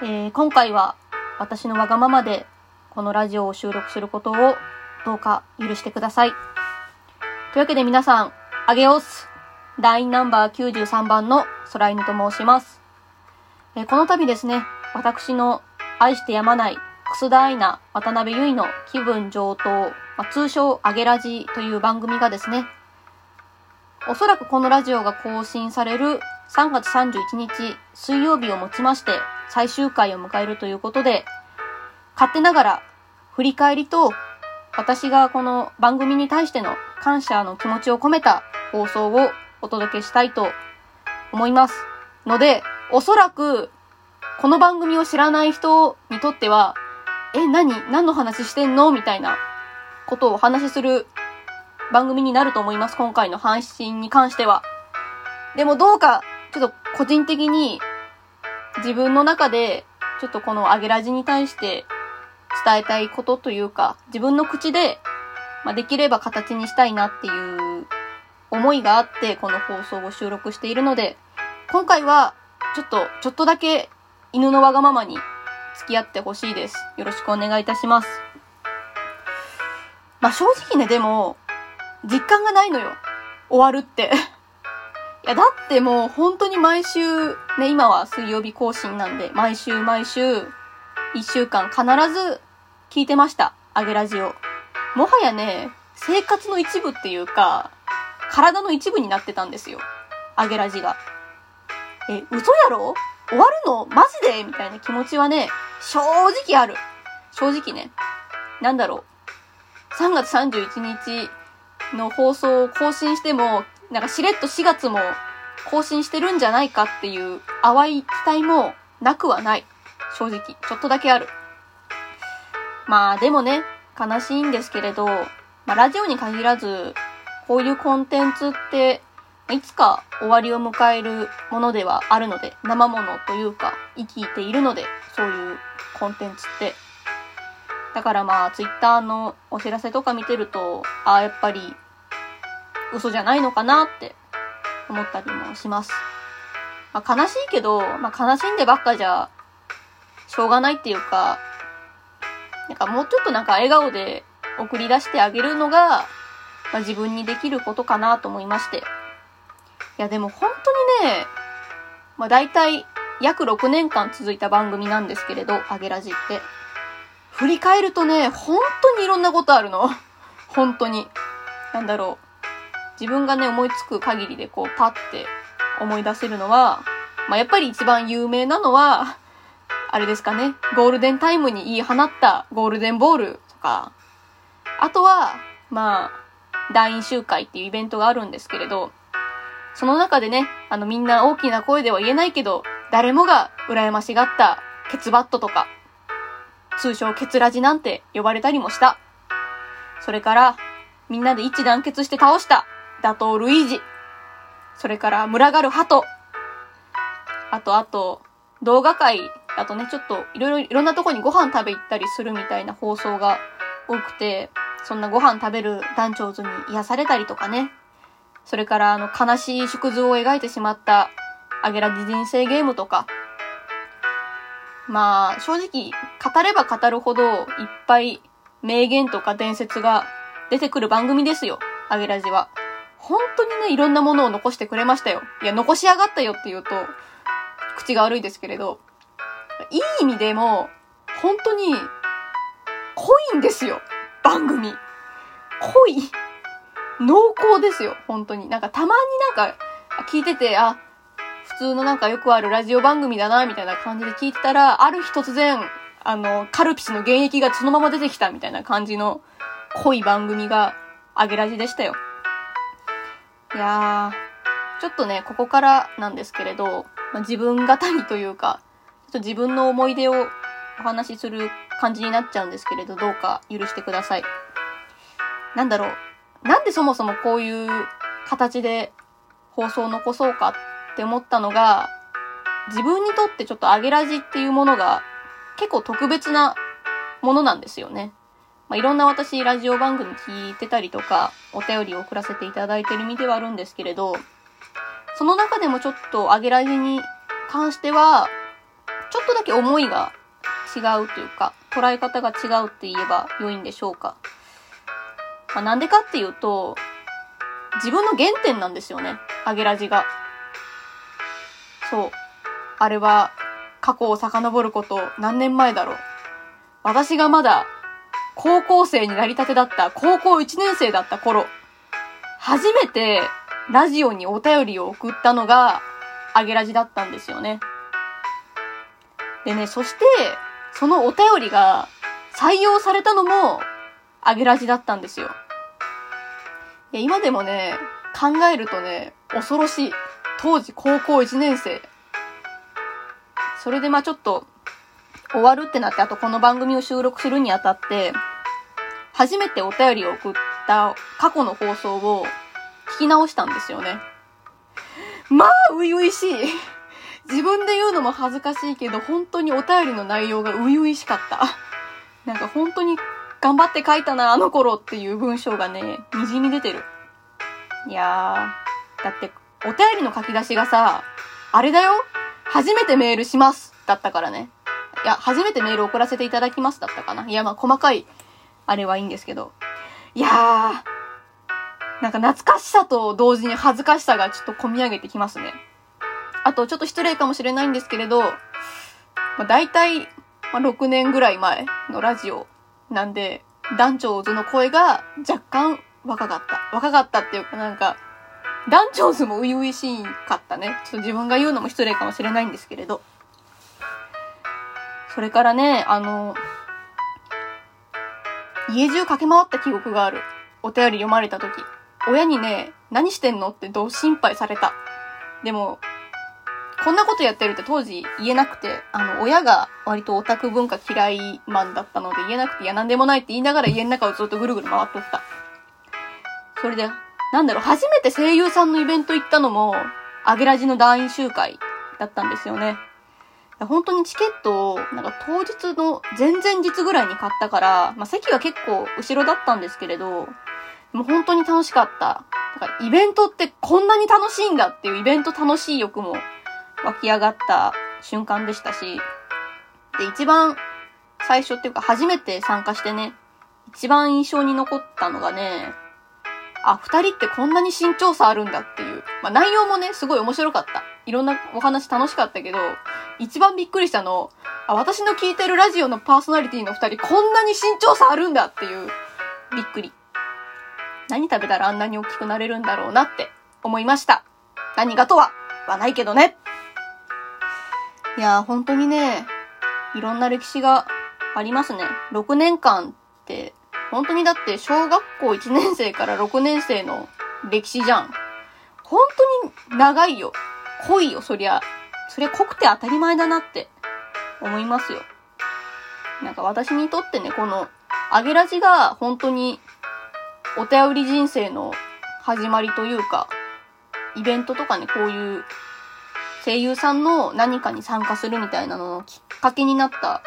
えー、今回は私のわがままでこのラジオを収録することをどうか許してください。というわけで皆さん、あげおす団員ナンバー93番の空犬と申します。えー、この度ですね、私の愛してやまない楠田愛菜、渡辺結衣の気分上等、まあ、通称あげラジという番組がですね、おそらくこのラジオが更新される3月31日水曜日をもちまして最終回を迎えるということで、勝手ながら振り返りと私がこの番組に対しての感謝の気持ちを込めた放送をお届けしたいと思います。ので、おそらくこの番組を知らない人にとっては、え、何？何の話してんの？みたいなことをお話しする番組になると思います。今回の配信に関しては。でもどうか、ちょっと個人的に自分の中で、ちょっとこのアゲラジに対して伝えたいことというか、自分の口で、まあ、できれば形にしたいなっていう思いがあって、この放送を収録しているので、今回は、ちょっと、ちょっとだけ犬のわがままに付き合ってほしいです。よろしくお願いいたします。まあ、正直ね、でも、実感がないのよ。終わるって。いや、だってもう本当に毎週、ね、今は水曜日更新なんで、毎週毎週、一週間必ず聞いてました。あげラジオ。もはやね、生活の一部っていうか、体の一部になってたんですよ。あげラジが。え、嘘やろ？終わるの？マジで？みたいな気持ちはね、正直ある。正直ね。なんだろう。3月31日の放送を更新しても、なんかしれっと4月も更新してるんじゃないかっていう淡い期待もなくはない。正直。ちょっとだけある。まあでもね、悲しいんですけれど、まあラジオに限らず、こういうコンテンツって、いつか終わりを迎えるものではあるので、生ものというか、生きているので、そういうコンテンツって。だからまあ、ツイッターのお知らせとか見てると、ああ、やっぱり嘘じゃないのかなって思ったりもします。まあ、悲しいけど、まあ、悲しんでばっかじゃ、しょうがないっていうか、なんかもうちょっとなんか笑顔で送り出してあげるのが、まあ、自分にできることかなと思いまして。いやでも本当にね、まあ大体約6年間続いた番組なんですけれど、あげラジって。振り返るとね、本当にいろんなことあるの。本当に。なんだろう。自分がね、思いつく限りでこう、パッて思い出せるのは、まあ、やっぱり一番有名なのは、あれですかね、ゴールデンタイムに言い放ったゴールデンボールとか、あとは、まあ、団員集会っていうイベントがあるんですけれど、その中でね、あのみんな大きな声では言えないけど、誰もが羨ましがったケツバットとか、通称ケツラジなんて呼ばれたりもした。それから、みんなで一致団結して倒した。打倒ルイージ。それから群がる鳩。あとあと、動画界だとね、ちょっといろいろいろんなとこにご飯食べ行ったりするみたいな放送が多くて、そんなご飯食べる団長図に癒されたりとかね。それからあの悲しい縮図を描いてしまったアゲラジ人生ゲームとか。まあ、正直、語れば語るほどいっぱい名言とか伝説が出てくる番組ですよ。アゲラジは。本当にね、いろんなものを残してくれましたよ。いや、残しやがったよって言うと、口が悪いですけれど、いい意味でも、本当に、濃いんですよ。番組。濃い。濃厚ですよ。本当に。なんかたまになんか、聞いてて、あ、普通のなんかよくあるラジオ番組だな、みたいな感じで聞いてたら、ある日突然、あの、カルピスの原液がそのまま出てきたみたいな感じの濃い番組が、あげラジでしたよ。いやー、ちょっとね、ここからなんですけれど、まあ、自分語りというか、ちょっと自分の思い出をお話しする感じになっちゃうんですけれど、どうか許してください。なんだろう。なんでそもそもこういう形で放送を残そうかって思ったのが、自分にとってちょっとアゲラジっていうものが結構特別なものなんですよね。まあ、いろんな私、ラジオ番組聞いてたりとか、お便りを送らせていただいてる身ではあるんですけれど、その中でもちょっと、アゲラジに関しては、ちょっとだけ思いが違うというか、捉え方が違うって言えば良いんでしょうか。まあ、なんでかっていうと、自分の原点なんですよね。アゲラジが。そう。あれは、過去を遡ること何年前だろう。私がまだ、高校生になりたてだった、高校1年生だった頃、初めてラジオにお便りを送ったのが、アゲラジだったんですよね。でね、そして、そのお便りが採用されたのも、アゲラジだったんですよ。いや、今でもね、考えるとね、恐ろしい。当時高校1年生。それでまあちょっと、終わるってなって、あとこの番組を収録するにあたって、初めてお便りを送った過去の放送を聞き直したんですよね。まあ、初々しい。自分で言うのも恥ずかしいけど、本当にお便りの内容が初々しかった。なんか本当に頑張って書いたな、あの頃っていう文章がね、滲み出てる。いやー、だって、お便りの書き出しがさ、あれだよ初めてメールしますだったからね。いや、初めてメール送らせていただきますだったかな。いや、まあ、細かい、あれはいいんですけど。いやー、なんか懐かしさと同時に恥ずかしさがちょっと込み上げてきますね。あと、ちょっと失礼かもしれないんですけれど、まあ、大体、まあ、6年ぐらい前のラジオなんで、団長図の声が若干若かった。若かったっていうかなんか、団長図も初々しかったね。ちょっと自分が言うのも失礼かもしれないんですけれど。それからね、あの、家中駆け回った記憶がある。お便り読まれた時。親にね、何してんのってどう心配された。でも、こんなことやってるって当時言えなくて、あの、親が割とオタク文化嫌いマンだったので言えなくて、いや、なんでもないって言いながら家の中をずっとぐるぐる回っとった。それで、なんだろう、初めて声優さんのイベント行ったのも、アゲラジの団員集会だったんですよね。本当にチケットを、なんか当日の前々日ぐらいに買ったから、まあ、席は結構後ろだったんですけれど、もう本当に楽しかった。だからイベントってこんなに楽しいんだっていうイベント楽しい欲も湧き上がった瞬間でしたし、で、一番最初っていうか初めて参加してね、一番印象に残ったのがね、あ、二人ってこんなに身長差あるんだっていう。まあ内容もね、すごい面白かった。いろんなお話楽しかったけど、一番びっくりしたの、あ、私の聞いてるラジオのパーソナリティの二人こんなに身長差あるんだっていう、びっくり。何食べたらあんなに大きくなれるんだろうなって思いました。何がとは、はないけどね。いやー、本当にね、いろんな歴史がありますね。6年間って、本当にだって小学校1年生から6年生の歴史じゃん。本当に長いよ。濃いよ、そりゃ。そりゃ濃くて当たり前だなって思いますよ。なんか私にとってね、この、アゲラジが本当にお便り人生の始まりというか、イベントとかね、こういう声優さんの何かに参加するみたいなののきっかけになった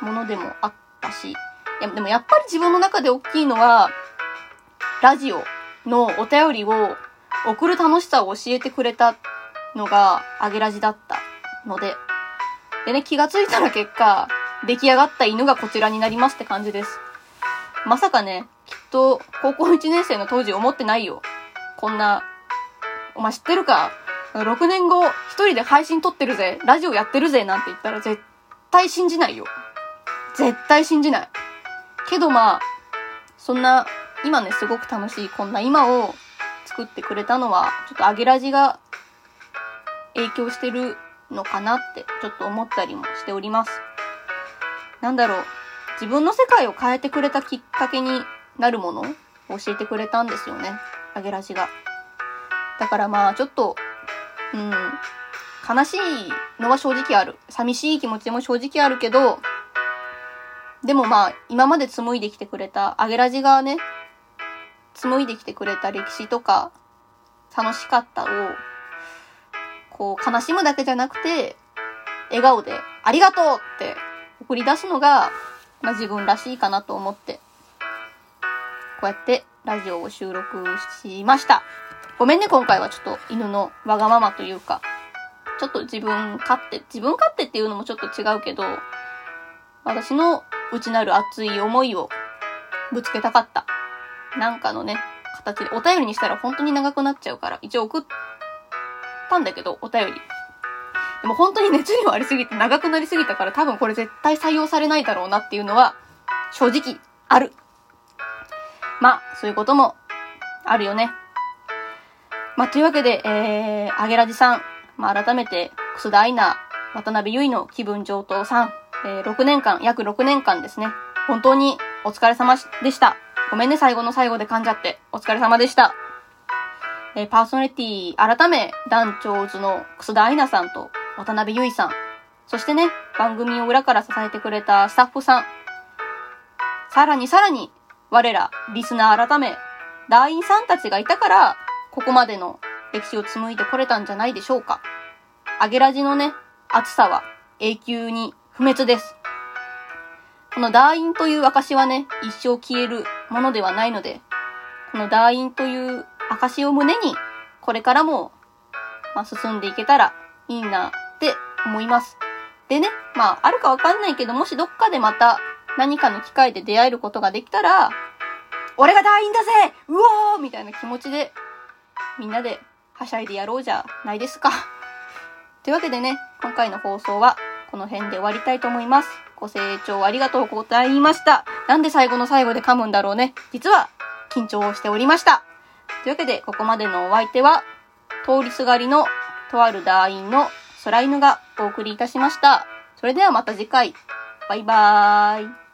ものでもあったし、いや、でもやっぱり自分の中で大きいのは、ラジオのお便りを送る楽しさを教えてくれたのが、アゲラジだったので、でね、気がついたら結果、出来上がった犬がこちらになりますって感じです。まさかね、きっと、高校1年生の当時思ってないよ。こんな、お前知ってるか ?6 年後、一人で配信撮ってるぜ、ラジオやってるぜ、なんて言ったら絶対信じないよ。絶対信じない。けどまあ、そんな、今ね、すごく楽しい、こんな今を作ってくれたのは、ちょっとアゲラジが影響してるのかなって、ちょっと思ったりもしております。なんだろう。自分の世界を変えてくれたきっかけになるものを教えてくれたんですよね。アゲラジが。だからまあちょっと、うん、悲しいのは正直ある。寂しい気持ちも正直あるけど、でもまあ今まで紡いできてくれた、アゲラジがね、紡いできてくれた歴史とか、楽しかったを、こう悲しむだけじゃなくて、笑顔でありがとうって送り出すのがまあ、自分らしいかなと思って、こうやってラジオを収録しました。ごめんね、今回はちょっと犬のわがままというか、ちょっと自分勝手、自分勝手っていうのもちょっと違うけど、私の内なる熱い思いをぶつけたかった。なんかのね、形で、お便りにしたら本当に長くなっちゃうから、一応送ったんだけど、お便り。でも本当に熱量ありすぎて長くなりすぎたから多分これ絶対採用されないだろうなっていうのは正直ある。まあ、そういうこともあるよね。まあ、というわけで、えー、アゲラジさん、まあ、改めて、楠田愛菜、渡辺結衣の気分上等さん、えー、6年間、約6年間ですね。本当にお疲れ様でした。ごめんね、最後の最後で噛んじゃって。お疲れ様でした。え、パーソナリティ、改め、団長図の楠田愛菜さんと渡辺結衣さん、そしてね、番組を裏から支えてくれたスタッフさん、さらにさらに、我ら、リスナー改め、団員さんたちがいたから、ここまでの歴史を紡いでこれたんじゃないでしょうか。アゲラジのね、熱さは永久に不滅です。この団員という証はね、一生消えるものではないので、この団員という証を胸に、これからも、まあ、進んでいけたらいいなって思います。でね、まあ、あるかわかんないけど、もしどっかでまた何かの機会で出会えることができたら、俺が団員だぜうおーみたいな気持ちで、みんなではしゃいでやろうじゃないですか。というわけでね、今回の放送はこの辺で終わりたいと思います。ご清聴ありがとうございました。なんで最後の最後で噛むんだろうね。実は緊張しておりました。というわけで、ここまでのお相手は、通りすがりのとある団員の空犬がお送りいたしました。それではまた次回。バイバーイ。